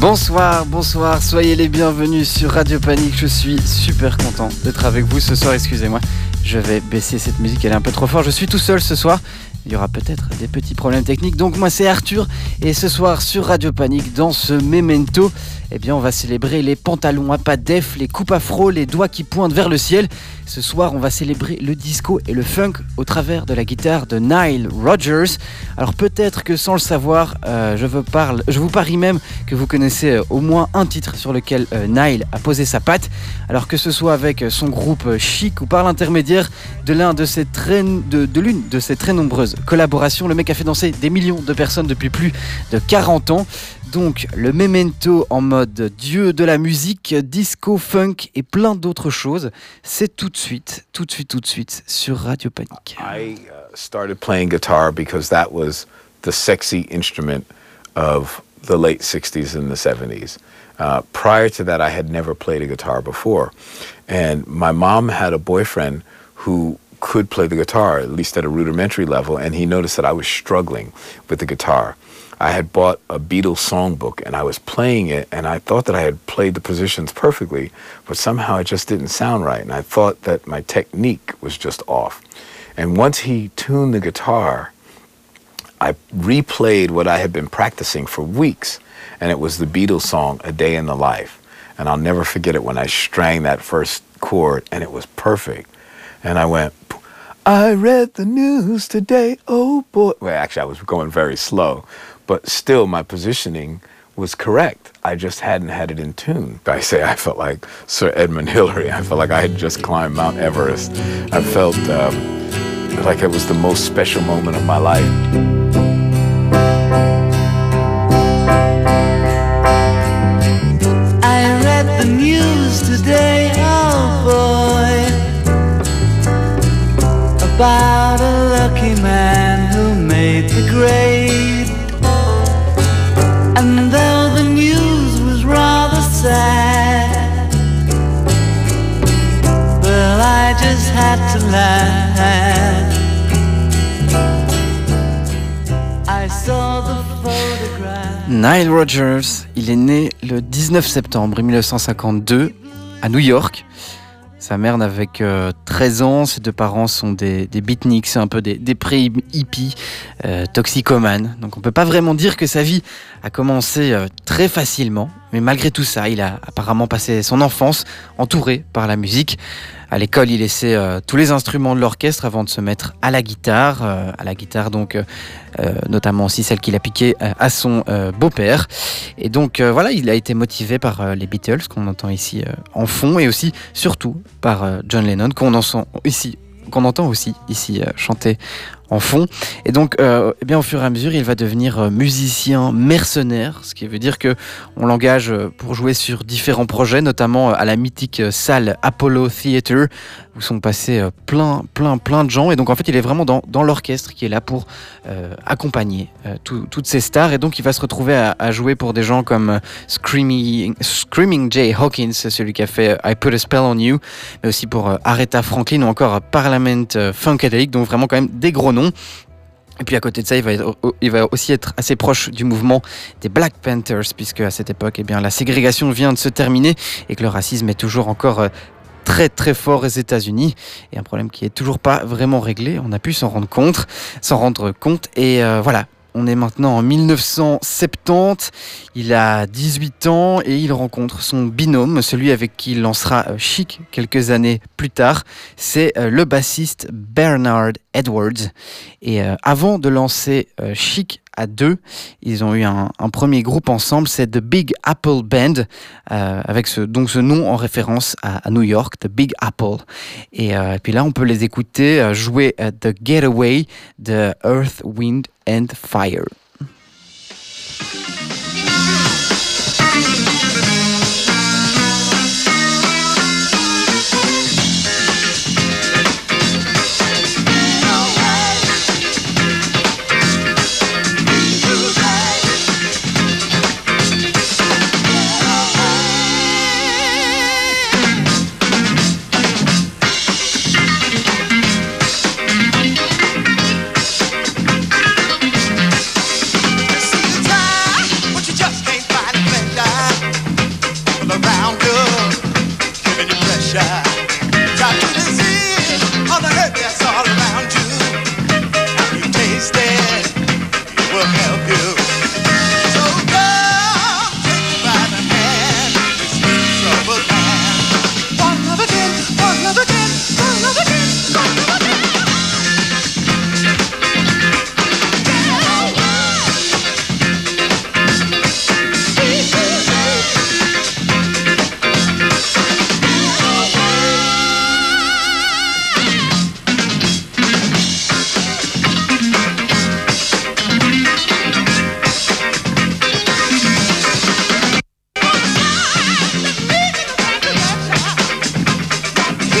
Bonsoir, bonsoir, soyez les bienvenus sur Radio Panique. Je suis super content d'être avec vous ce soir. Excusez-moi, je vais baisser cette musique, elle est un peu trop forte. Je suis tout seul ce soir. Il y aura peut-être des petits problèmes techniques. Donc moi c'est Arthur et ce soir sur Radio Panique dans ce memento, eh bien on va célébrer les pantalons à pas def, les coupes afro, les doigts qui pointent vers le ciel. Ce soir on va célébrer le disco et le funk au travers de la guitare de Nile Rodgers. Alors peut-être que sans le savoir, euh, je, vous parie même que vous connaissez euh, au moins un titre sur lequel euh, Nile a posé sa patte. Alors que ce soit avec son groupe Chic ou par l'intermédiaire de, de l'une de ses très nombreuses collaborations, le mec a fait danser des millions de personnes depuis plus de 40 ans. Donc le memento en mode dieu de la musique, disco, funk et plein d'autres choses, c'est tout de suite, tout de suite, tout de suite sur Radio Panique. I uh, started playing guitar because that was the sexy instrument of the late 60s and the 70s. Uh, prior to that, I had never played a guitar before. And my mom had a boyfriend who could play the guitar, at least at a rudimentary level, and he noticed that I was struggling with the guitar. I had bought a Beatles songbook and I was playing it, and I thought that I had played the positions perfectly, but somehow it just didn't sound right. And I thought that my technique was just off. And once he tuned the guitar, I replayed what I had been practicing for weeks, and it was the Beatles song, A Day in the Life. And I'll never forget it when I strang that first chord, and it was perfect. And I went, I read the news today, oh boy. Well, actually, I was going very slow, but still, my positioning was correct. I just hadn't had it in tune. I say I felt like Sir Edmund Hillary. I felt like I had just climbed Mount Everest. I felt um, like it was the most special moment of my life. I read the news today, about a lucky man who made the grade. And though the news was rather sad, well, I just had to laugh. I saw the photograph. Nile Rodgers, il est né le 19 septembre 1952 à New York. Sa mère n'avait que 13 ans, ses deux parents sont des, des beatniks, un peu des, pré-hippies, euh, toxicomanes. Donc on peut pas vraiment dire que sa vie a commencé euh, très facilement, mais malgré tout ça, il a apparemment passé son enfance entouré par la musique. À l'école, il laissait euh, tous les instruments de l'orchestre avant de se mettre à la guitare, euh, à la guitare donc euh, notamment aussi celle qu'il a piquée à son beau-père. Et donc voilà, il a été motivé par les Beatles qu'on entend ici en fond et aussi surtout par John Lennon qu'on entend ici qu'on entend aussi ici chanter en fond. Et donc, euh, eh bien, au fur et à mesure, il va devenir euh, musicien mercenaire, ce qui veut dire que on l'engage euh, pour jouer sur différents projets, notamment à la mythique salle Apollo Theatre, où sont passés plein, plein, plein de gens. Et donc, en fait, il est vraiment dans, l'orchestre qui est là pour accompagner tout- toutes ces stars. Et donc, il va se retrouver à, jouer pour des gens comme Screaming, Screaming Jay Hawkins, celui qui a fait I Put a Spell on You, mais aussi pour Aretha Franklin ou encore Parliament Funkadelic, donc vraiment quand même des gros noms. Et puis à côté de ça, il va, aussi être assez proche du mouvement des Black Panthers, puisque à cette époque, eh la ségrégation vient de se terminer et que le racisme est toujours encore euh, très très fort aux États-Unis et un problème qui est toujours pas vraiment réglé. On a pu s'en rendre compte, s'en rendre compte. Et euh, voilà, on est maintenant en 1970. Il a 18 ans et il rencontre son binôme, celui avec qui il lancera euh, Chic quelques années plus tard. C'est euh, le bassiste Bernard Edwards. Et euh, avant de lancer Chic à deux, ils ont eu un, premier groupe ensemble, c'est The Big Apple Band, euh, avec ce, donc ce nom en référence à, New York, The Big Apple. Et, euh, et puis là, on peut les écouter euh, jouer The Getaway de Earth, Wind and Fire.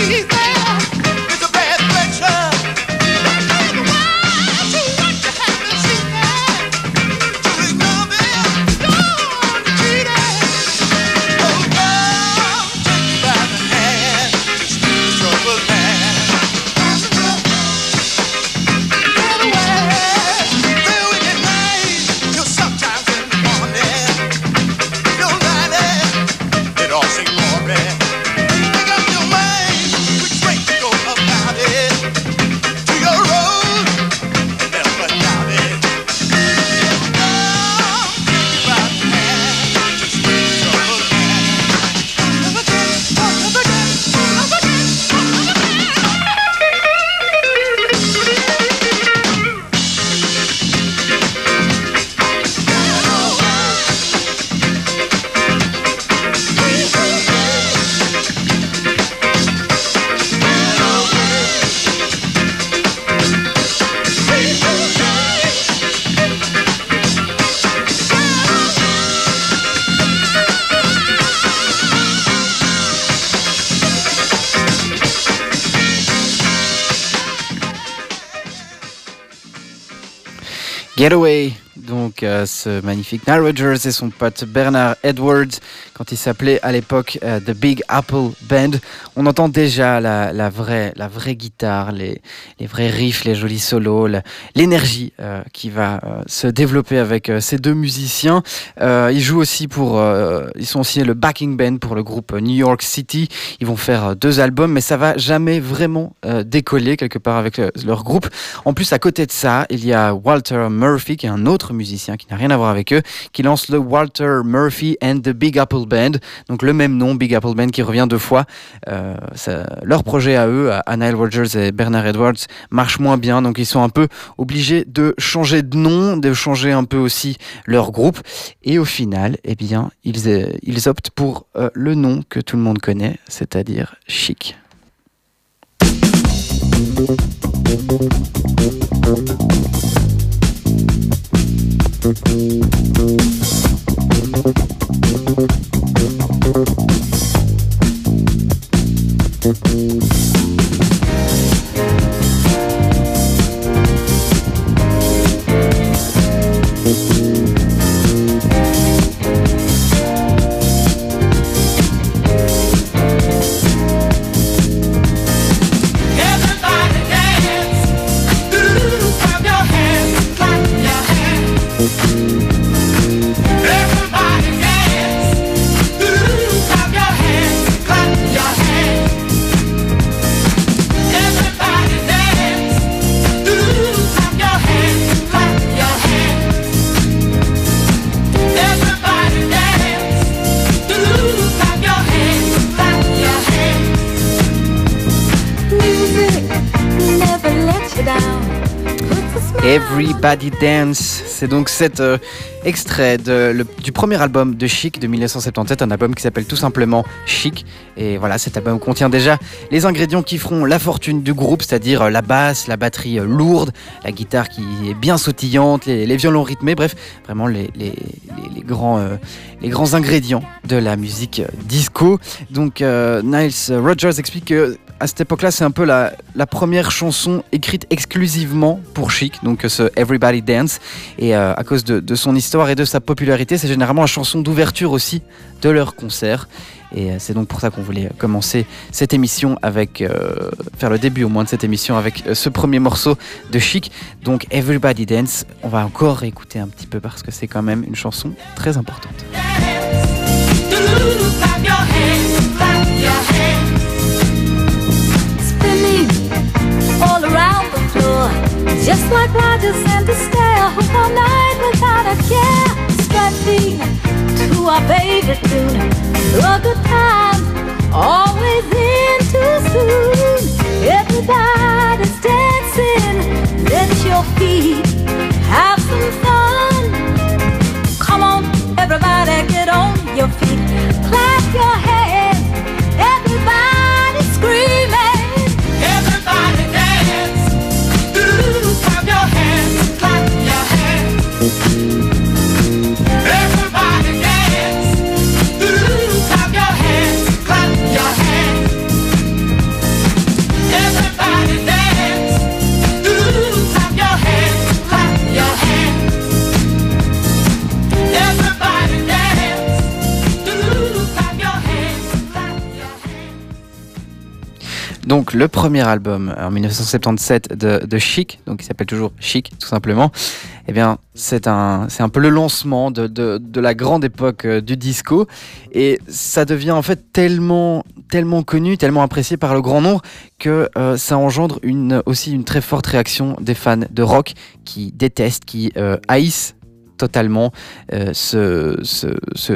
Getaway, magnifique Nile Rodgers et son pote Bernard Edwards, quand il s'appelait à l'époque euh, The Big Apple Band, on entend déjà la, vraie, la vraie guitare, les, les vrais riffs, les jolis solos, l'énergie euh, qui va euh, se développer avec ces deux musiciens. Ils jouent aussi pour, ils sont aussi le backing band pour le groupe New York City. Ils vont faire deux albums, mais ça va jamais vraiment décoller quelque part avec le- leur groupe. En plus, à côté de ça, il y a Walter Murphy, qui est un autre musicien qui n'a rien à voir avec eux, qui lance le Walter Murphy and the Big Apple Band. Donc le même nom, Big Apple Band, qui revient deux fois. Euh, leur projet à eux, à Nile Rodgers et Bernard Edwards, marche moins bien. Donc ils sont un peu obligés de changer de nom, de changer un peu aussi leur groupe. Et au final, eh bien, ils, euh, ils optent pour euh, le nom que tout le monde connaît, c'est-à-dire Chic. Everybody Everybody Dance, c'est donc cet euh, extrait du premier album de Chic de 1977, un album qui s'appelle tout simplement Chic. Et voilà, cet album contient déjà les ingrédients qui feront la fortune du groupe, c'est-à-dire euh, la basse, la batterie euh, lourde, la guitare qui est bien sautillante, les, violons rythmés, bref, vraiment les, grands, les grands ingrédients de la musique disco. Donc Niles Rogers explique que à cette époque-là, c'est un peu la, première chanson écrite exclusivement pour Chic, donc euh, ce Everybody Dance. Et euh, à cause de, son histoire et de sa popularité, c'est généralement la chanson d'ouverture aussi de leur concert. Et euh, c'est donc pour ça qu'on voulait commencer cette émission avec, faire le début au moins de cette émission avec ce premier morceau de Chic. Donc Everybody Dance, on va encore écouter un petit peu parce que c'est quand même une chanson très importante. Just like Roger sent Astaire, who all night without a care. Strutting to our favorite tune. A good time, always in too soon. Everybody's dancing, let your feet have some fun. Come on, everybody, get on your feet. Clap le premier album en 1977 de, Chic, donc il s'appelle toujours Chic tout simplement, eh bien c'est un, peu le lancement de, de, la grande époque euh, du disco. Et ça devient en fait tellement, connu, tellement apprécié par le grand nombre que euh, ça engendre aussi une très forte réaction des fans de rock qui détestent, qui euh, haïssent totalement euh, ce, ce,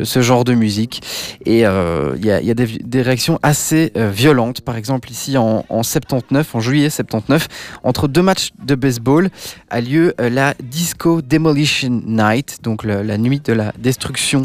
ce, genre de musique. Et euh, il y a, y a des, réactions assez euh, violentes. Par exemple, ici en, en 79, en juillet 79, entre deux matchs de baseball, a lieu la Disco Demolition Night, donc la nuit de la destruction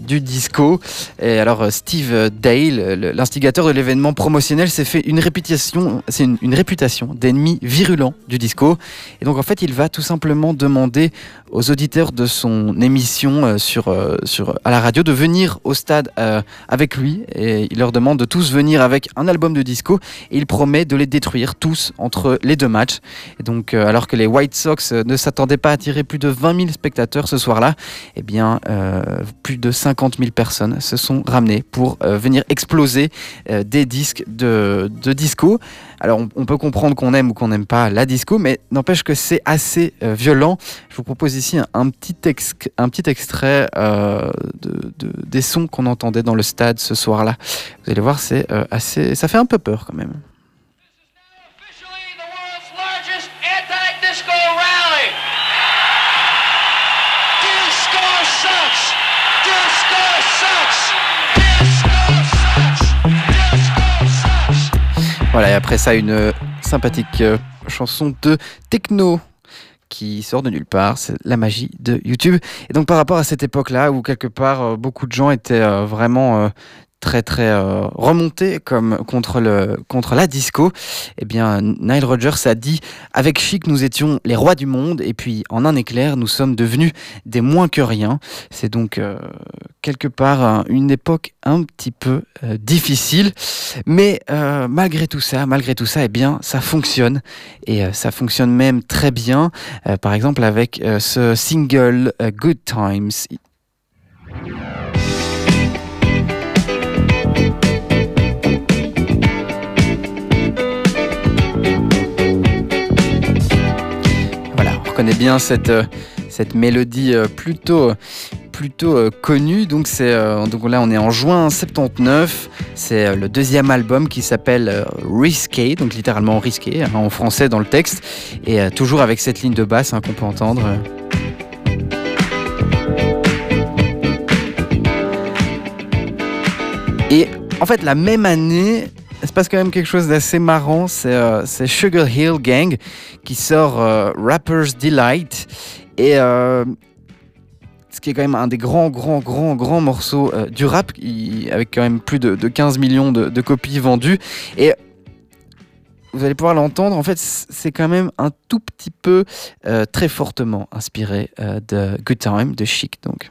du disco. Et alors, Steve Dale, le- l'instigateur de l'événement promotionnel, s'est fait une réputation, c'est une, une réputation d'ennemi virulent du disco. Et donc, en fait, il va tout simplement demander aux auditeurs de son émission euh, sur, euh, sur, à la radio de venir au stade euh, avec lui et il leur demande de tous venir avec un album de disco et il promet de les détruire tous entre les deux matchs. Donc alors que les White Sox ne s'attendaient pas à attirer plus de 20 000 spectateurs ce soir-là, eh bien plus de 50 000 personnes se sont ramenées pour venir exploser des disques de, de disco. Alors on, peut comprendre qu'on aime ou qu'on n'aime pas la disco, mais n'empêche que c'est assez euh, violent. Je vous propose ici un, petit, un petit extrait euh, de- des sons qu'on entendait dans le stade ce soir-là. Vous allez voir, c'est euh, assez, ça fait un peu peur quand même. Voilà, et après ça, une euh, sympathique euh, chanson de techno qui sort de nulle part, c'est la magie de YouTube. Et donc par rapport à cette époque-là, où quelque part euh, beaucoup de gens étaient vraiment très très euh, remontés comme contre le contre la disco, eh bien Nile Rodgers a dit avec Chic nous étions les rois du monde et puis en un éclair nous sommes devenus des moins que rien. C'est donc euh, quelque part un- une époque un petit peu euh, difficile. Mais malgré tout ça, malgré tout ça, eh bien, ça fonctionne et ça fonctionne même très bien. Par exemple, avec ce single Good Times. Reconnaît bien cette euh, cette mélodie euh, plutôt plutôt euh, connue. Donc donc là on est en juin 79. C'est le deuxième album qui s'appelle Risqué, donc littéralement risqué hein, en français dans le texte, et toujours avec cette ligne de basse hein, qu'on peut entendre. Et en fait la même année. Il se passe quand même quelque chose d'assez marrant, c'est euh, Sugar Hill Gang qui sort euh, Rapper's Delight et euh, ce qui est quand même un des grands, grands, grands, grands morceaux du rap, avec quand même plus de, de 15 millions de, copies vendues. Et vous allez pouvoir l'entendre, en fait, c'est quand même un tout petit peu très fortement inspiré de Good Time de Chic. Donc.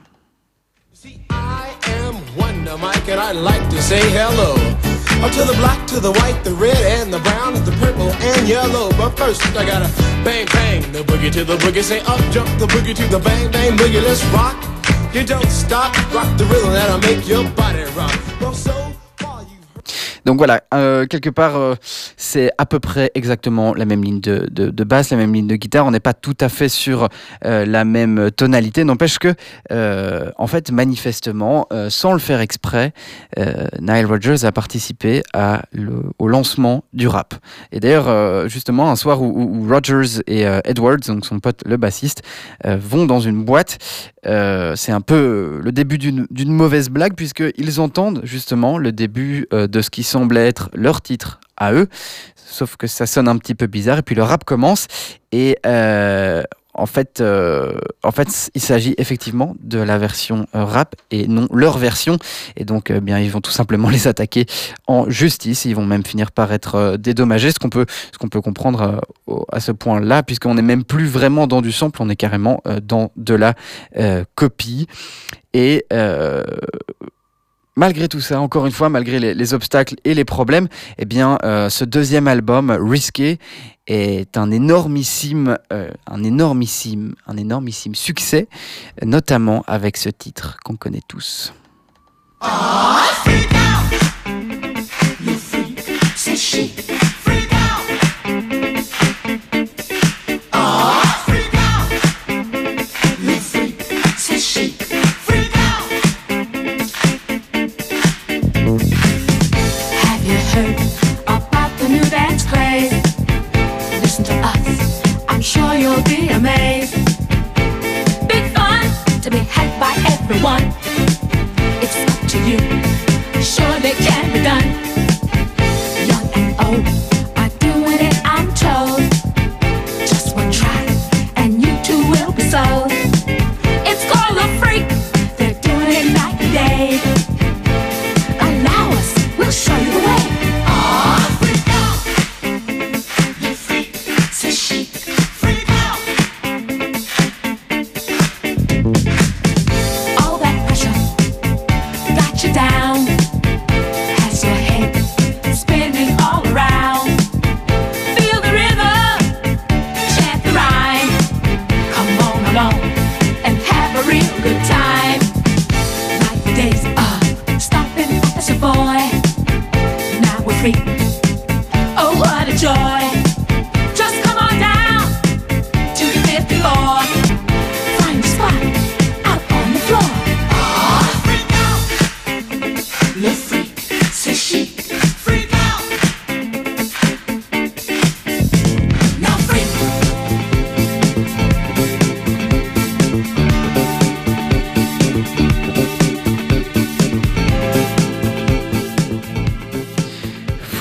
Uh, to the black, to the white, the red, and the brown, and the purple and yellow. But first, I gotta bang bang the boogie to the boogie. Say up jump the boogie to the bang bang boogie. Let's rock. You don't stop, rock the rhythm that'll make your body rock. Well, so. Donc voilà, euh, quelque part, euh, c'est à peu près exactement la même ligne de, de, de basse, la même ligne de guitare. On n'est pas tout à fait sur euh, la même tonalité. N'empêche que, euh, en fait, manifestement, sans le faire exprès, Nile Rodgers a participé au lancement du rap. Et d'ailleurs, justement, un soir où, où- et Edwards, donc son pote le bassiste, vont dans une boîte, euh, c'est un peu le début d'une mauvaise blague, puisqu'ils entendent justement le début euh, de ce qui semble être leur titre à eux, sauf que ça sonne un petit peu bizarre, et puis le rap commence, et euh, en fait, euh, en fait, il s'agit effectivement de la version euh, rap et non leur version. Et donc, euh, bien, ils vont tout simplement les attaquer en justice. Ils vont même finir par être euh, dédommagés, ce qu'on peut, ce qu'on peut comprendre à ce point-là, puisqu'on n'est même plus vraiment dans du sample, on est carrément dans de la euh, copie. Et euh, malgré tout ça, encore une fois, malgré les, les obstacles et les problèmes, eh bien, euh, ce deuxième album, Risqué, est un énormissime, euh, un énormissime, un énormissime succès, notamment avec ce titre qu'on connaît tous. C'est you'll be amazed. Big fun to be had by everyone. It's up to you. Surely can be done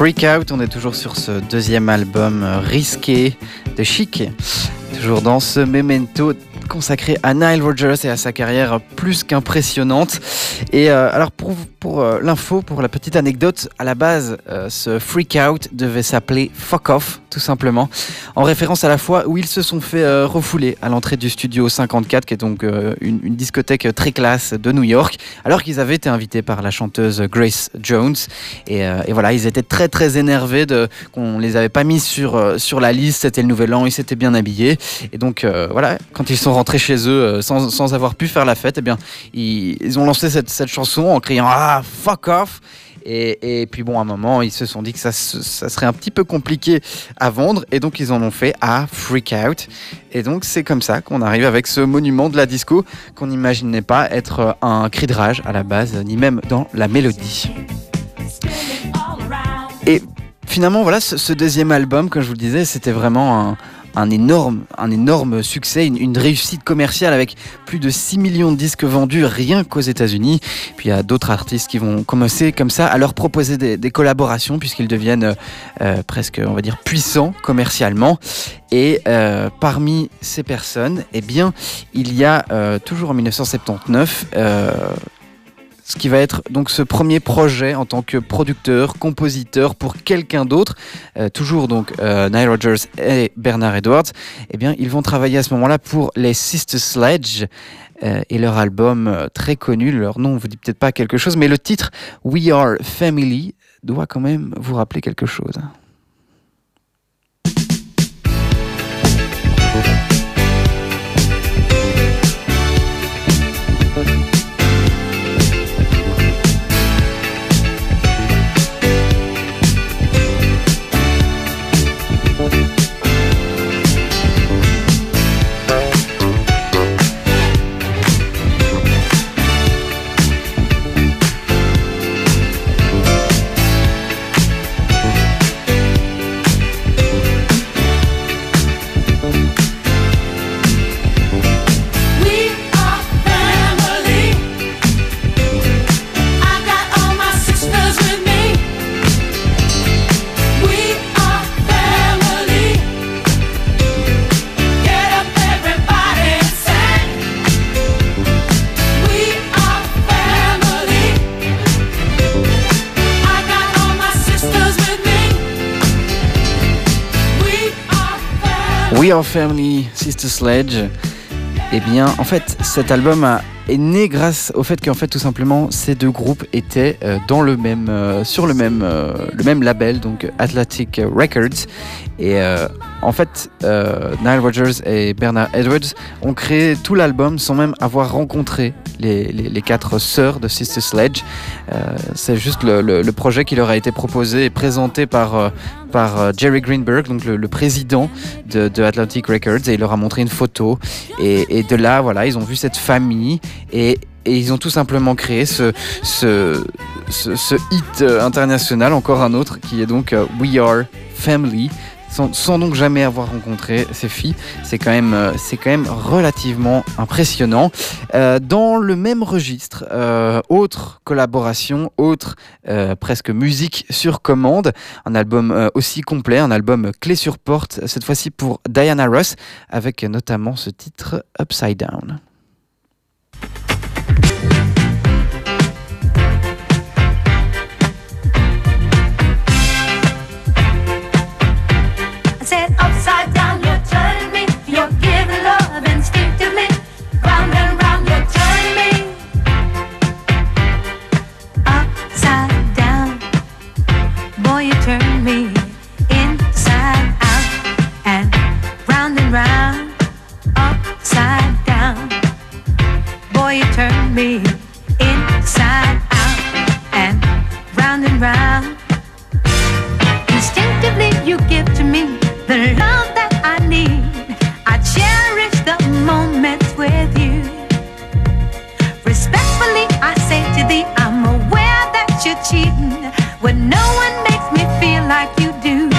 Freak Out, on est toujours sur ce deuxième album euh, risqué de Chic, toujours dans ce memento consacré à Nile Rodgers et à sa carrière plus qu'impressionnante. Et euh, alors pour, euh, l'info, pour la petite anecdote, à la base, euh, ce Freak Out devait s'appeler Fuck Off, tout simplement, en référence à la fois où ils se sont fait refouler à l'entrée du studio 54, qui est donc une, discothèque très classe de New York, alors qu'ils avaient été invités par la chanteuse Grace Jones. Et, voilà, ils étaient très très énervés de qu'on les avait pas mis sur sur la liste. C'était le nouvel an, ils s'étaient bien habillés. Et donc voilà, quand ils sont rentrés chez eux sans, sans avoir pu faire la fête, eh bien ils, ont lancé cette chanson en criant ah fuck off. Et, et puis bon, à un moment, ils se sont dit que ça, ça serait un petit peu compliqué à vendre, et donc ils en ont fait à Freak Out. Et donc c'est comme ça qu'on arrive avec ce monument de la disco qu'on n'imaginait pas être euh, un cri de rage à la base, ni même dans la mélodie. Et finalement, voilà, ce, ce deuxième album, comme je vous le disais, c'était vraiment un, un énorme, succès, une, réussite commerciale avec plus de 6 millions de disques vendus rien qu'aux États-Unis. Puis il y a d'autres artistes qui vont commencer comme ça à leur proposer des, collaborations puisqu'ils deviennent euh, euh, presque, on va dire, puissants commercialement. Et euh, parmi ces personnes, eh bien, il y a toujours en 1979 euh, ce qui va être donc ce premier projet en tant que producteur, compositeur pour quelqu'un d'autre, euh, toujours donc euh, Nile Rodgers et Bernard Edwards, eh bien ils vont travailler à ce moment-là pour les Sister Sledge euh, et leur album euh, très connu, leur nom vous dit peut-être pas quelque chose, mais le titre We Are Family doit quand même vous rappeler quelque chose. Family, Sister Sledge. Eh bien, en fait, cet album est né grâce au fait qu'en fait, tout simplement, ces deux groupes étaient euh, dans le même, euh, sur le même, euh, le même label, donc Atlantic Records. Et euh, en fait, euh, Nile Rodgers et Bernard Edwards ont créé tout l'album sans même avoir rencontré les, quatre sœurs de Sister Sledge. Euh, C'est juste le, projet qui leur a été proposé et présenté par, Jerry Greenberg, donc le, président de, Atlantic Records, et il leur a montré une photo. Et, de là, voilà, ils ont vu cette famille et, ils ont tout simplement créé ce, hit international, encore un autre, qui est donc We Are Family. Sans, donc jamais avoir rencontré ces filles, c'est quand même, euh, c'est quand même relativement impressionnant. Euh, dans le même registre, euh, autre collaboration, autre euh, presque musique sur commande, un album aussi complet, un album clé sur porte, cette fois-ci pour Diana Ross, avec notamment ce titre Upside Down. Me inside out and round and round. Instinctively, you give to me the love that I need. I cherish the moments with you. Respectfully, I say to thee, I'm aware that you're cheating when no one makes me feel like you do.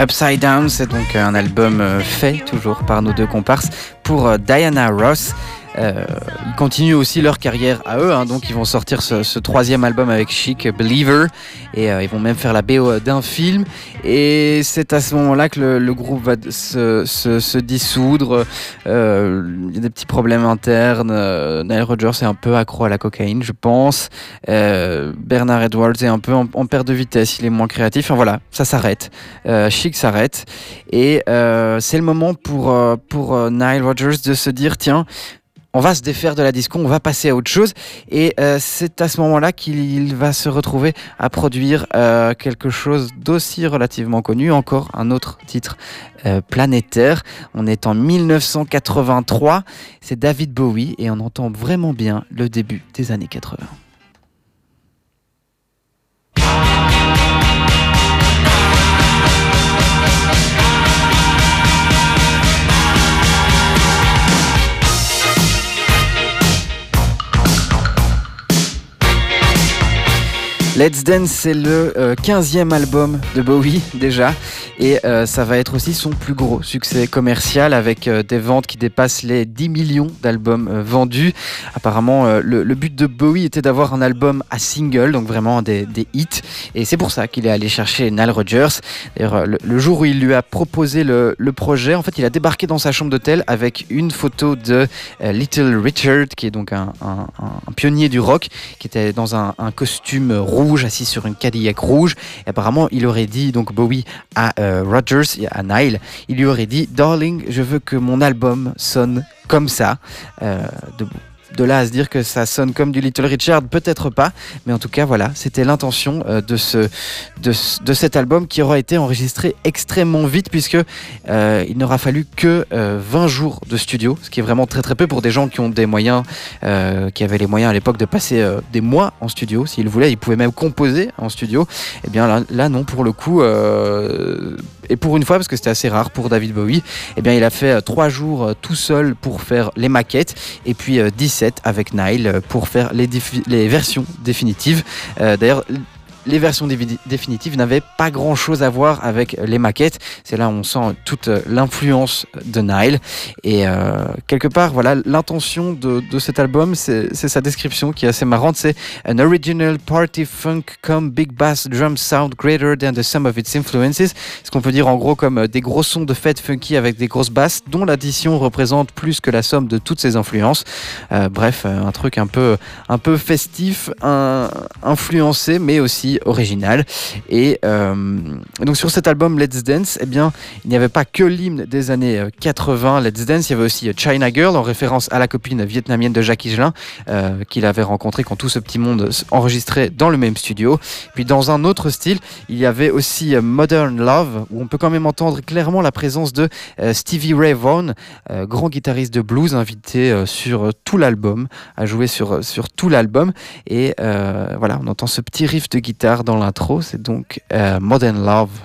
Upside Down, c'est donc un album euh, fait toujours par nos deux comparses pour euh, Diana Ross. Euh, ils continuent aussi leur carrière à eux, hein, donc ils vont sortir ce, ce troisième album avec Chic, Believer, et euh, ils vont même faire la BO d'un film. Et c'est à ce moment-là que le, le groupe va se, se- se dissoudre. Euh, Il y a des petits problèmes internes. Euh, Nile Rodgers est un peu accro à la cocaïne, je pense. Euh, Bernard Edwards est un peu en, en perte de vitesse, il est moins créatif. Enfin voilà, ça s'arrête. Euh, Chic s'arrête. Et c'est le moment pour, pour Nile Rodgers de se dire tiens, on va se défaire de la disco, on va passer à autre chose. Et euh, c'est à ce moment-là qu'il va se retrouver à produire euh, quelque chose d'aussi relativement connu, encore un autre titre euh, planétaire. On est en 1983, c'est David Bowie et on entend vraiment bien le début des années 80. Let's Dance, c'est le euh, 15e album de Bowie déjà, et euh, ça va être aussi son plus gros succès commercial avec euh, des ventes qui dépassent les 10 millions d'albums euh, vendus. Apparemment, le, but de Bowie était d'avoir un album à single, donc vraiment des, hits, et c'est pour ça qu'il est allé chercher Nile Rodgers. D'ailleurs, le, jour où il lui a proposé le, projet, en fait, il a débarqué dans sa chambre d'hôtel avec une photo de Little Richard, qui est donc un, pionnier du rock, qui était dans un costume rouge, assis sur une Cadillac rouge. Et apparemment, il aurait dit, donc Bowie, à euh, Rogers, à Nile, il lui aurait dit Darling, je veux que mon album sonne comme ça. Euh, de là à se dire que ça sonne comme du Little Richard, peut-être pas. Mais en tout cas, voilà, c'était l'intention euh, de, ce, cet album qui aura été enregistré extrêmement vite, puisque euh, il n'aura fallu que euh, 20 jours de studio, ce qui est vraiment très très peu pour des gens qui ont des moyens, qui avaient les moyens à l'époque de passer des mois en studio. S'ils voulaient, ils pouvaient même composer en studio. Et bien là, non, pour le coup, et pour une fois, parce que c'était assez rare pour David Bowie, et bien il a fait 3 jours tout seul pour faire les maquettes, et puis avec Nile euh, pour faire les, les versions définitives. Euh, d'ailleurs, les versions définitives n'avaient pas grand chose à voir avec les maquettes. C'est là où on sent toute euh, l'influence de Nile. Et euh, quelque part, voilà, l'intention de, cet album, c'est sa description qui est assez marrante. C'est an original party funk come big bass drum sound greater than the sum of its influences. Ce qu'on peut dire en gros comme euh, des gros sons de fête funky avec des grosses basses, dont l'addition représente plus que la somme de toutes ces influences. Bref, un truc un peu, un peu festif, un- influencé, mais aussi original. Et euh, donc sur cet album Let's Dance, eh bien, il n'y avait pas que l'hymne des années euh, 80 Let's Dance, il y avait aussi euh, China Girl en référence à la copine vietnamienne de Jacques Higelin euh, qu'il avait rencontré quand tout ce petit monde enregistrait dans le même studio. Puis dans un autre style, il y avait aussi euh, Modern Love où on peut quand même entendre clairement la présence de euh, Stevie Ray Vaughan, euh, grand guitariste de blues invité euh, sur euh, tout l'album, à jouer sur, euh, sur tout l'album. Et euh, voilà, on entend ce petit riff de guitare dans l'intro, c'est donc euh, Modern Love.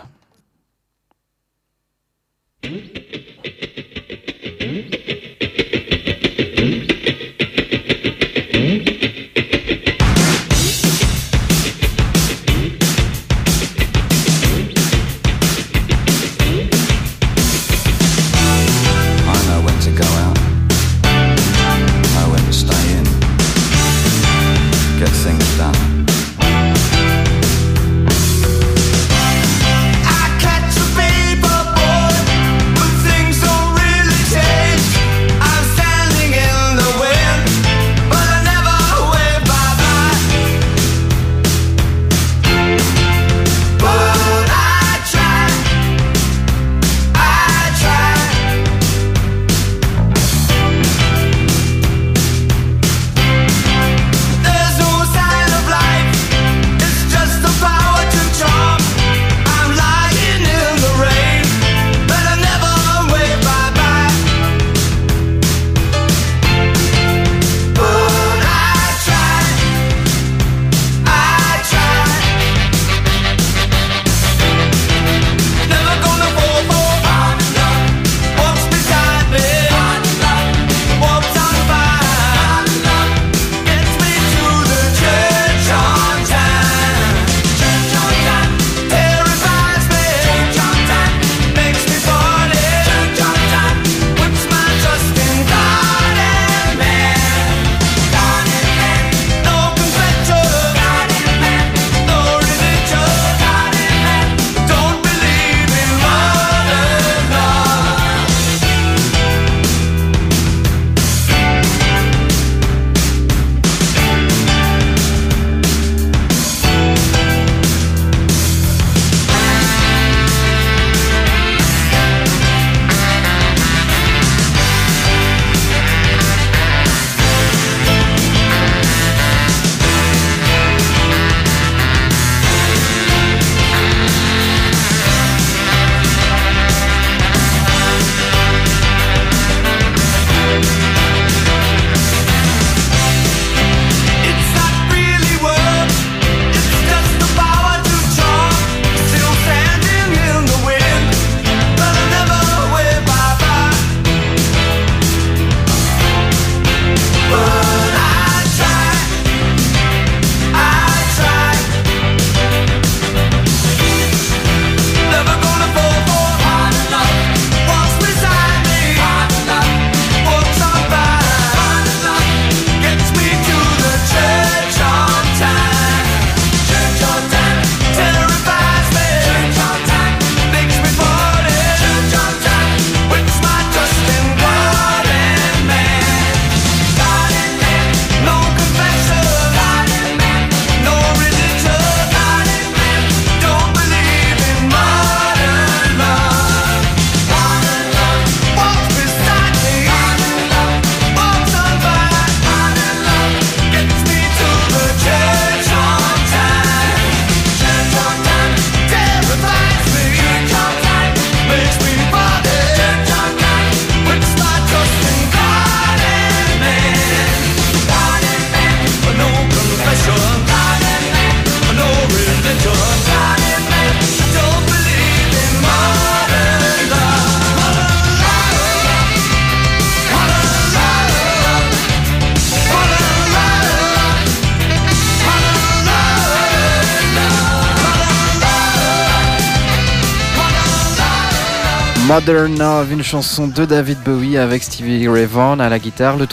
Modern Love, une chanson de David Bowie avec Stevie Ray Vaughan à la guitare, le,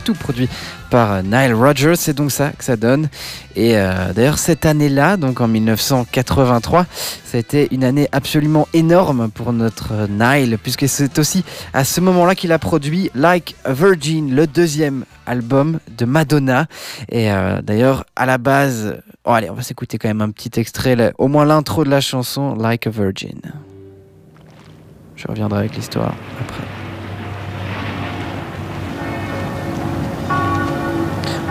tout produit par Nile Rodgers, c'est donc ça que ça donne. Et euh, d'ailleurs cette année-là, donc en 1983, ça a été une année absolument énorme pour notre Nile, puisque c'est aussi à ce moment-là qu'il a produit Like a Virgin, le deuxième album de Madonna. Et euh, d'ailleurs, à la base, oh, allez, on va s'écouter quand même un petit extrait, au moins l'intro de la chanson Like a Virgin. Je reviendrai avec l'histoire après.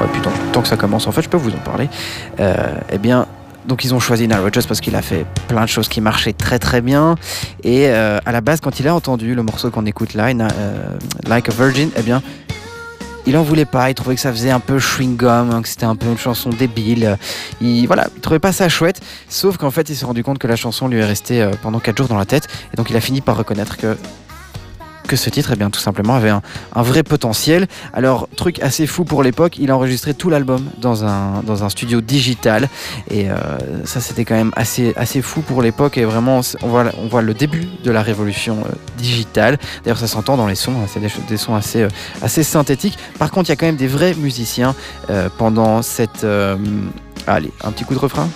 Ouais, puis tant, que ça commence, en fait, je peux vous en parler. Euh, eh bien, donc ils ont choisi Nile Rodgers parce qu'il a fait plein de choses qui marchaient très très bien. Et euh, à la base, quand il a entendu le morceau qu'on écoute là, euh, Like a Virgin, eh bien, il en voulait pas. Il trouvait que ça faisait un peu chewing gum, hein, que c'était un peu une chanson débile. Il voilà, il trouvait pas ça chouette. Sauf qu'en fait, il s'est rendu compte que la chanson lui est restée euh, pendant 4 jours dans la tête. Et donc, il a fini par reconnaître que que ce titre, eh bien, tout simplement, avait un, vrai potentiel. Alors, truc assez fou pour l'époque, il a enregistré tout l'album dans un, dans un studio digital. Et euh, ça, c'était quand même assez, assez fou pour l'époque. Et vraiment, on voit, on voit le début de la révolution euh, digitale. D'ailleurs, ça s'entend dans les sons. hein, c'est des, des sons assez, euh, assez synthétiques. Par contre, il y a quand même des vrais musiciens pendant cette. allez, un petit coup de refrain.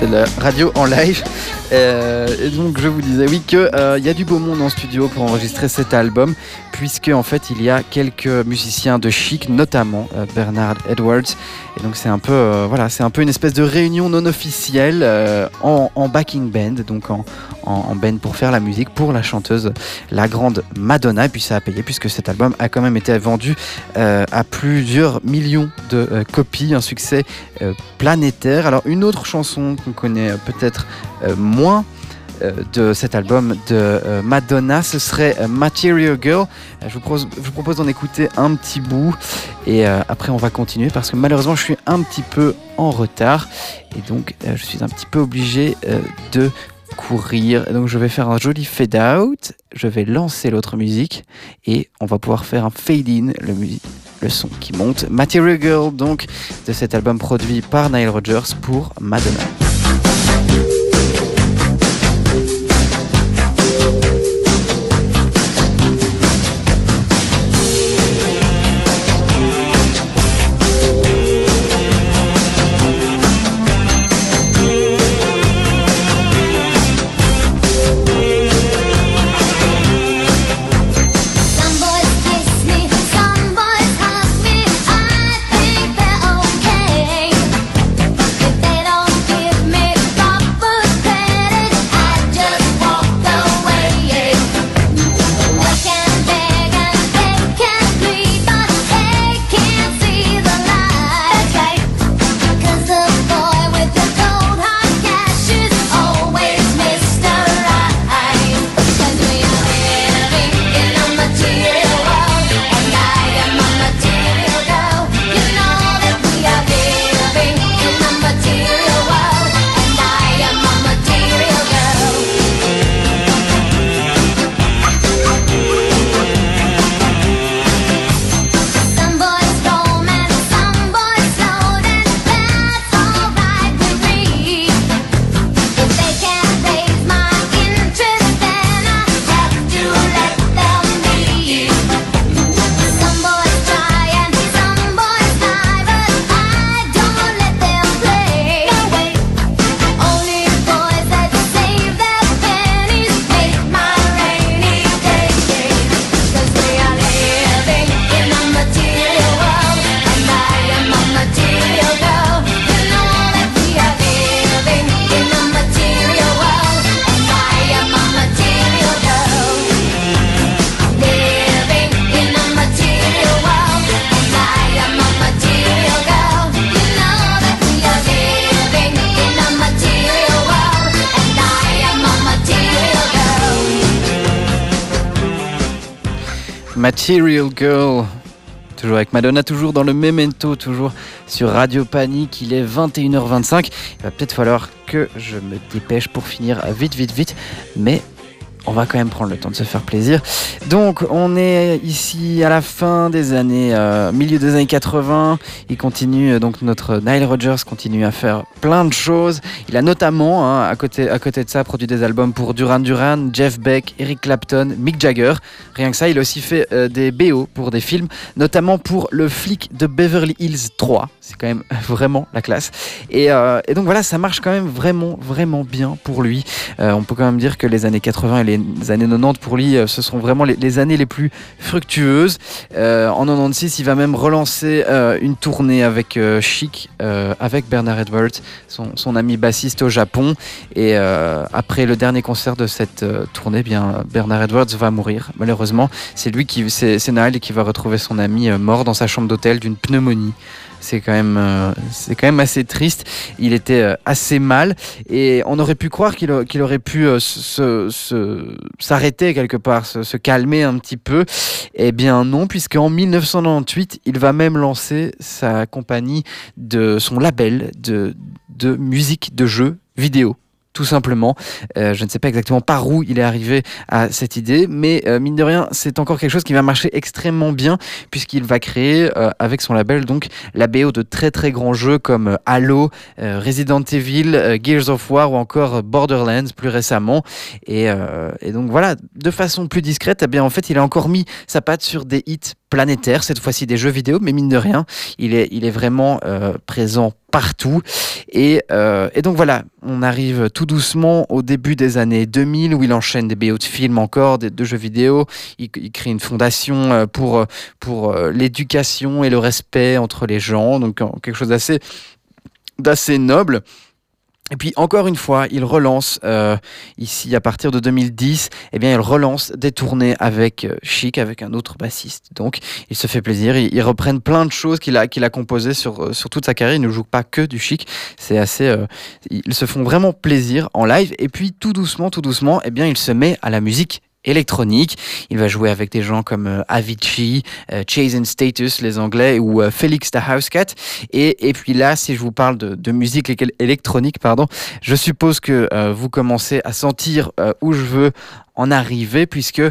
De la radio en live. Euh, et donc je vous disais oui que euh, y a du beau monde en studio pour enregistrer cet album puisque en fait il y a quelques musiciens de chic notamment euh, Bernard Edwards et donc c'est un peu euh, voilà c'est un peu une espèce de réunion non officielle euh, en, backing band donc en, en, band pour faire la musique pour la chanteuse la grande Madonna. Et puis ça a payé puisque cet album a quand même été vendu euh, à plusieurs millions de copies un succès planétaire. Alors une autre chanson qu'on connaît peut-être moins de cet album de euh, Madonna, ce serait euh, Material Girl. Euh, je vous propose, d'en écouter un petit bout et euh, après on va continuer parce que malheureusement je suis un petit peu en retard et donc euh, je suis un petit peu obligé euh, de courir. Donc je vais faire un joli fade out, je vais lancer l'autre musique et on va pouvoir faire un fade in, le, le son qui monte. Material Girl donc de cet album produit par Nile Rodgers pour Madonna. Toujours avec Madonna, toujours dans le Memento, toujours sur Radio Panique. Il est 21h25. Il va peut-être falloir que je me dépêche pour finir vite, vite, vite. Mais on va quand même prendre le temps de se faire plaisir. Donc, on est ici à la fin des années, euh, milieu des années 80. Il continue, euh, donc notre Nile Rodgers continue à faire plein de choses. Il a notamment, hein, à, côté, à côté de ça, produit des albums pour Duran Duran, Jeff Beck, Eric Clapton, Mick Jagger. Rien que ça, il a aussi fait euh, des BO pour des films, notamment pour Le flic de Beverly Hills 3. C'est quand même vraiment la classe. Et, donc voilà, ça marche quand même vraiment, vraiment bien pour lui. On peut quand même dire que les années 80 et les années 90 pour lui, euh, ce sont vraiment les, les années les plus fructueuses. Euh, en 96, il va même relancer euh, une tournée avec Chic, avec Bernard Edwards, son, ami bassiste au Japon. Et après le dernier concert de cette tournée, eh bien Bernard Edwards va mourir. Malheureusement, c'est lui qui, c'est Nile qui va retrouver son ami mort dans sa chambre d'hôtel d'une pneumonie. C'est quand même, euh, c'est quand même assez triste. Il était euh, assez mal et on aurait pu croire qu'il aurait pu euh, s'arrêter quelque part, se, calmer un petit peu. Eh bien non, puisqu'en 1998, il va même lancer sa compagnie de son label de, musique de jeux vidéo. Tout simplement. Euh, je ne sais pas exactement par où il est arrivé à cette idée, mais euh, mine de rien, c'est encore quelque chose qui va marcher extrêmement bien, puisqu'il va créer euh, avec son label donc la BO de très très grands jeux comme Halo, Resident Evil, Gears of War ou encore Borderlands plus récemment. Et, et donc voilà, de façon plus discrète, eh bien en fait, il a encore mis sa patte sur des hits planétaires, cette fois-ci des jeux vidéo, mais mine de rien, il est, vraiment euh, présent partout. Et, euh, et donc voilà, on arrive tout doucement au début des années 2000 où il enchaîne des BO de films encore, des, de jeux vidéo. Il, il crée une fondation euh, pour, pour l'éducation et le respect entre les gens, donc quelque chose d'assez d'assez noble. Et puis encore une fois, il relance euh, ici à partir de 2010, eh bien il relance des tournées avec euh, Chic, avec un autre bassiste. Donc il se fait plaisir, ils, reprennent plein de choses qu'il a qu'il a composées sur euh, sur toute sa carrière. Il ne joue pas que du Chic, c'est assez. euh, ils se font vraiment plaisir en live. Et puis tout doucement, tout doucement, eh bien il se met à la musique électronique. Il va jouer avec des gens comme euh, Avicii, euh, Chase and Status, les Anglais, ou euh, Felix the Housecat. Et, et puis là, si je vous parle de, de musique éle- électronique, pardon, je suppose que vous commencez à sentir où je veux en arriver, puisque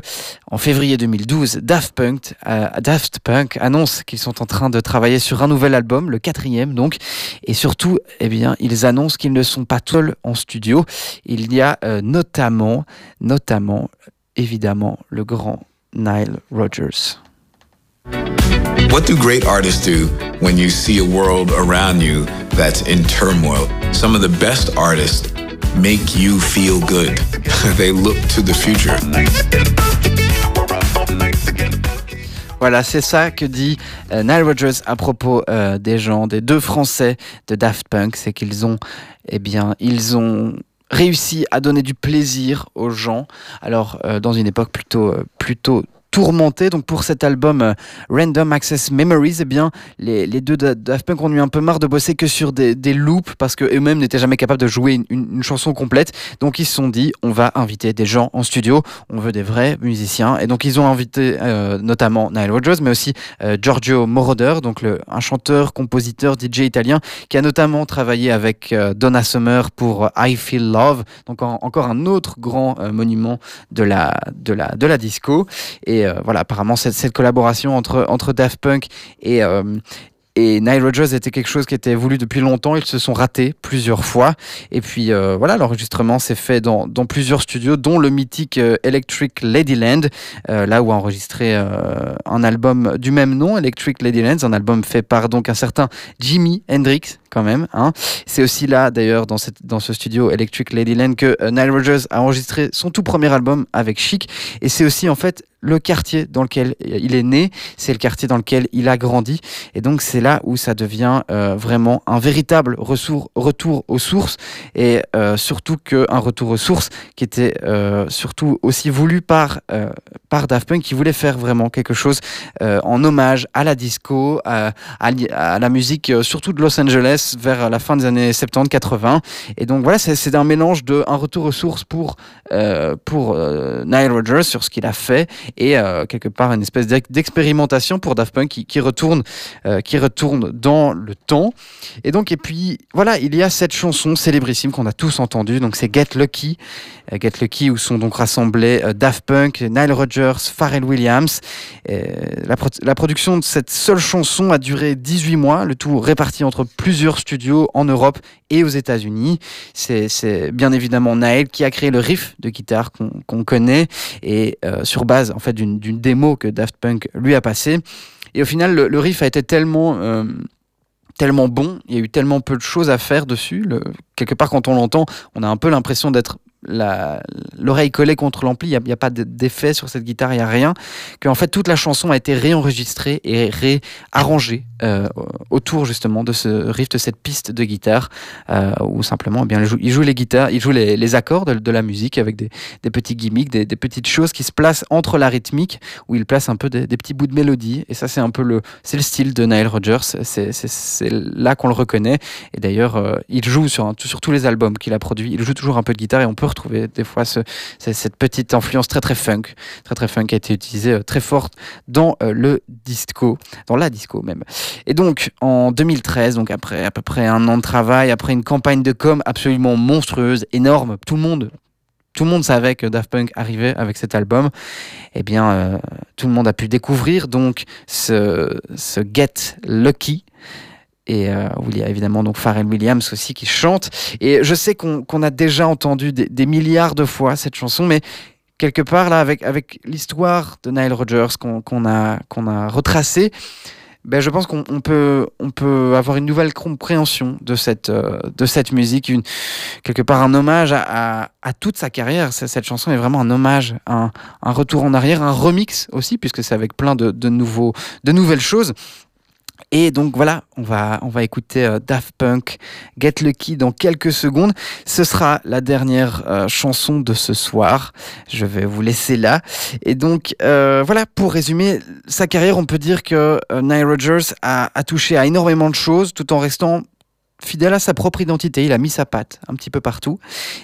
en février 2012, Daft Punk, annonce qu'ils sont en train de travailler sur un nouvel album, le quatrième donc, et surtout, eh bien, ils annoncent qu'ils ne sont pas seuls en studio. Il y a notamment, notamment, évidemment, le grand Nile Rodgers. What do great artists do when you see a world around you that's in turmoil? Some of the best artists make you feel good. they look to the future. Voilà, c'est ça que dit euh, Nile Rodgers à propos euh, des gens, des deux Français de Daft Punk, c'est qu'ils ont, eh bien, ils ont réussi à donner du plaisir aux gens. Alors, euh, dans une époque plutôt, euh, plutôt tourmentée. Donc pour cet album euh, Random Access Memories, eh bien les, deux de Daft Punk ont eu un peu marre de bosser que sur des, loops parce que eux-mêmes n'étaient jamais capables de jouer une, chanson complète. Donc ils se sont dit on va inviter des gens en studio, on veut des vrais musiciens et donc ils ont invité euh, notamment Nile Rodgers mais aussi euh, Giorgio Moroder, donc un chanteur, compositeur, DJ italien qui a notamment travaillé avec Donna Summer pour I Feel Love, donc en- encore un autre grand monument de la, de la, de la disco. Et euh, voilà, apparemment cette, collaboration entre, entre Daft Punk et, euh, et Nile Rodgers était quelque chose qui était voulu depuis longtemps. Ils se sont ratés plusieurs fois. Et puis euh, voilà, l'enregistrement s'est fait dans, dans plusieurs studios, dont le mythique Electric Ladyland, là où a enregistré un album du même nom, Electric Ladyland, un album fait par donc un certain Jimi Hendrix quand même. Hein. C'est aussi là d'ailleurs dans, dans ce studio Electric Ladyland que Nile Rodgers a enregistré son tout premier album avec Chic. Et c'est aussi en fait le quartier dans lequel il est né, c'est le quartier dans lequel il a grandi. Et donc c'est là où ça devient euh, vraiment un véritable retour aux sources et euh, surtout qu'un retour aux sources qui était euh, surtout aussi voulu par, par Daft Punk qui voulait faire vraiment quelque chose en hommage à la disco, à, la musique surtout de Los Angeles vers la fin des années 70-80. Et donc voilà, c'est un mélange de retour aux sources pour, pour Nile Rodgers sur ce qu'il a fait et euh, quelque part une espèce d'ex- d'expérimentation pour Daft Punk qui, qui retourne, euh, qui retourne dans le temps. Et donc, et puis voilà, il y a cette chanson célébrissime qu'on a tous entendue. Donc, c'est Get Lucky. Euh, Get Lucky où sont donc rassemblés Daft Punk, Nile Rodgers, Pharrell Williams. La, la production de cette seule chanson a duré 18 mois, le tout réparti entre plusieurs studios en Europe et aux États-Unis. C'est bien évidemment Nile qui a créé le riff de guitare qu'on connaît et sur base en d'une démo que Daft Punk lui a passée. Et au final, le, riff a été tellement euh, tellement bon, il y a eu tellement peu de choses à faire dessus. Quelque part, quand on l'entend, on a un peu l'impression d'être l'oreille collée contre l'ampli, il n'y a, pas d'effet sur cette guitare, il n'y a rien, qu'en fait toute la chanson a été réenregistrée et réarrangée euh, autour justement de ce riff, de cette piste de guitare, euh, où simplement eh bien, il, joue, les guitares, il joue les, accords de, la musique avec des, petits gimmicks, des, petites choses qui se placent entre la rythmique, où il place un peu des, petits bouts de mélodie, et ça c'est un peu le, le style de Nile Rodgers, c'est- là qu'on le reconnaît, et d'ailleurs euh, il joue sur, sur tous les albums qu'il a produits, il joue toujours un peu de guitare, et on peut retrouver des fois ce, ce- cette petite influence très très funk, très très funk qui a été utilisée euh, très forte dans euh, le disco, dans la disco même. Et donc en 2013, donc après à peu près un an de travail, après une campagne de com absolument monstrueuse, énorme, tout le monde tout le monde savait que Daft Punk arrivait avec cet album. Eh bien, euh, tout le monde a pu découvrir donc ce Get Lucky. Et euh, où il y a évidemment donc Pharrell Williams aussi qui chante. Et je sais qu'on qu'on a déjà entendu des, milliards de fois cette chanson, mais quelque part là, avec, avec l'histoire de Nile Rodgers qu'on qu'on a, qu'on a retracée, ben, je pense qu'on on peut, on peut avoir une nouvelle compréhension de cette, euh, de cette musique, quelque part un hommage à, à, toute sa carrière. Cette chanson est vraiment un hommage, un, un retour en arrière, un remix aussi, puisque c'est avec plein de, de, nouveaux, de nouvelles choses. Et donc voilà, on va, on va écouter euh, Daft Punk, Get Lucky dans quelques secondes. Ce sera la dernière euh, chanson de ce soir. Je vais vous laisser là. Et donc euh, voilà, pour résumer sa carrière, on peut dire que Nile Rodgers a, touché à énormément de choses tout en restant fidèle à sa propre identité, il a mis sa patte un petit peu partout.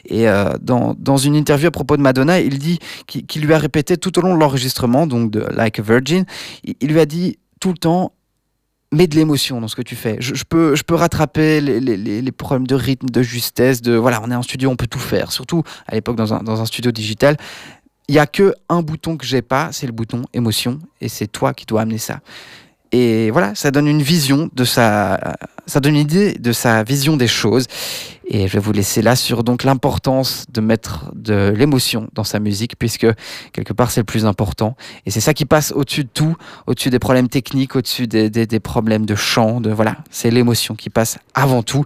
Et dans, dans une interview à propos de Madonna, il dit qu'il lui a répété tout au long de l'enregistrement, donc de Like a Virgin, il lui a dit tout le temps mets de l'émotion dans ce que tu fais. Je, peux, je peux rattraper les problèmes de rythme, de justesse, de voilà, on est en studio, on peut tout faire. Surtout à l'époque dans un, dans un studio digital, il y a que un bouton que j'ai pas, c'est le bouton émotion, et c'est toi qui dois amener ça. Et voilà, ça donne une vision de sa, ça donne une idée de sa vision des choses. Et je vais vous laisser là sur donc l'importance de mettre de l'émotion dans sa musique, puisque quelque part c'est le plus important. Et c'est ça qui passe au-dessus de tout, au-dessus des problèmes techniques, au-dessus des, des, problèmes de chant, de voilà, c'est l'émotion qui passe avant tout.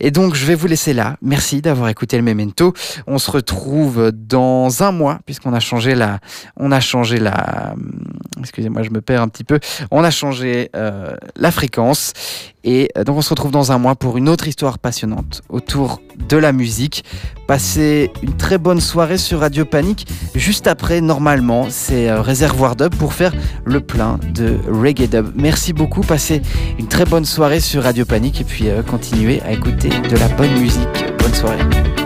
Et donc je vais vous laisser là. Merci d'avoir écouté le Memento. On se retrouve dans un mois, puisqu'on a changé la, on a changé la, hum, excusez-moi, je me perds un petit peu. On a changé euh, la fréquence. Et euh, donc on se retrouve dans un mois pour une autre histoire passionnante autour de la musique. Passez une très bonne soirée sur Radio Panique. Juste après, normalement, c'est euh, Réservoir Dub pour faire le plein de Reggae Dub. Merci beaucoup. Passez une très bonne soirée sur Radio Panique et puis euh, continuez à écouter de la bonne musique. Bonne soirée.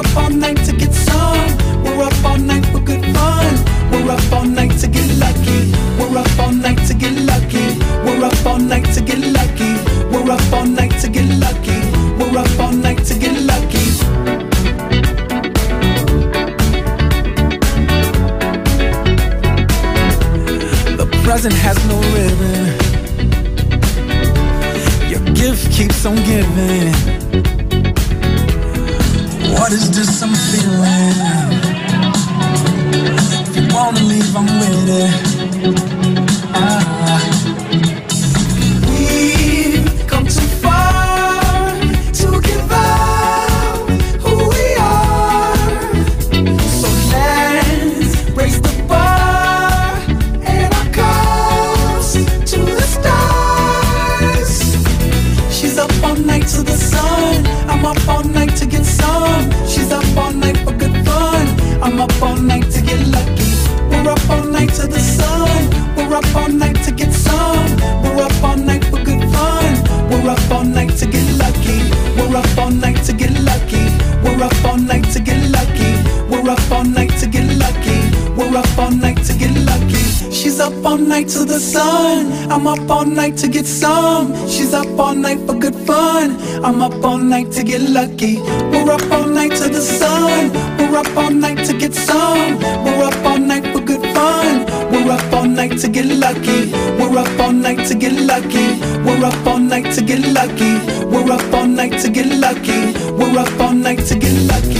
Up all night to nights to get lucky.